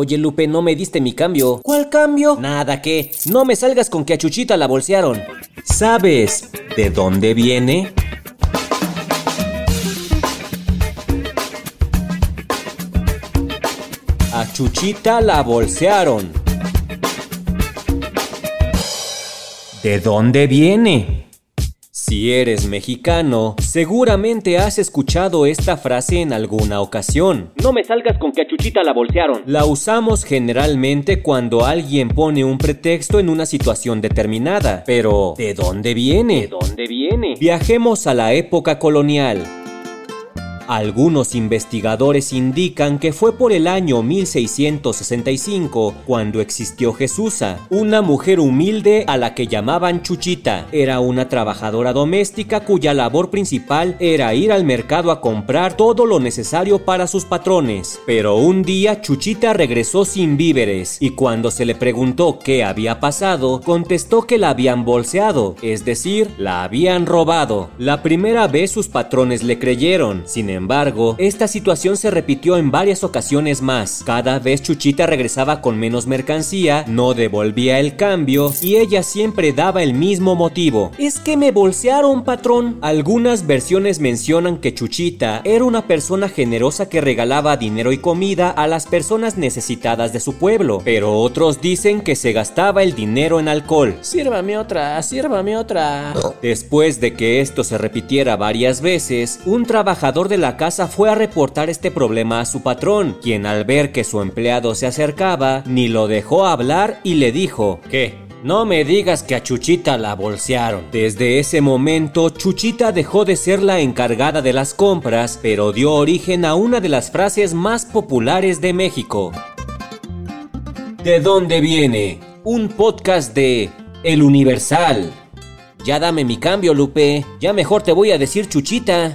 Oye Lupe, no me diste mi cambio. ¿Cuál cambio? Nada que. No me salgas con que a Chuchita la bolsearon. ¿Sabes de dónde viene? A Chuchita la bolsearon. ¿De dónde viene? Si eres mexicano, seguramente has escuchado esta frase en alguna ocasión. No me salgas con que a Chuchita la bolsearon. La usamos generalmente cuando alguien pone un pretexto en una situación determinada. Pero, ¿de dónde viene? ¿De dónde viene? Viajemos a la época colonial. Algunos investigadores indican que fue por el año 1665 cuando existió Jesusa, una mujer humilde a la que llamaban Chuchita. Era una trabajadora doméstica cuya labor principal era ir al mercado a comprar todo lo necesario para sus patrones. Pero un día Chuchita regresó sin víveres y cuando se le preguntó qué había pasado, contestó que la habían bolseado, es decir, la habían robado. La primera vez sus patrones le creyeron, sin embargo, esta situación se repitió en varias ocasiones más. Cada vez Chuchita regresaba con menos mercancía, no devolvía el cambio y ella siempre daba el mismo motivo. Es que me bolsearon, patrón. Algunas versiones mencionan que Chuchita era una persona generosa que regalaba dinero y comida a las personas necesitadas de su pueblo, pero otros dicen que se gastaba el dinero en alcohol. Sírvame otra, sírvame otra. Después de que esto se repitiera varias veces, un trabajador de la casa fue a reportar este problema a su patrón, quien al ver que su empleado se acercaba, ni lo dejó hablar y le dijo, ¿qué? No me digas que a Chuchita la bolsearon. Desde ese momento, Chuchita dejó de ser la encargada de las compras, pero dio origen a una de las frases más populares de México. ¿De dónde viene? Un podcast de El Universal. Ya dame mi cambio, Lupe. Ya mejor te voy a decir Chuchita.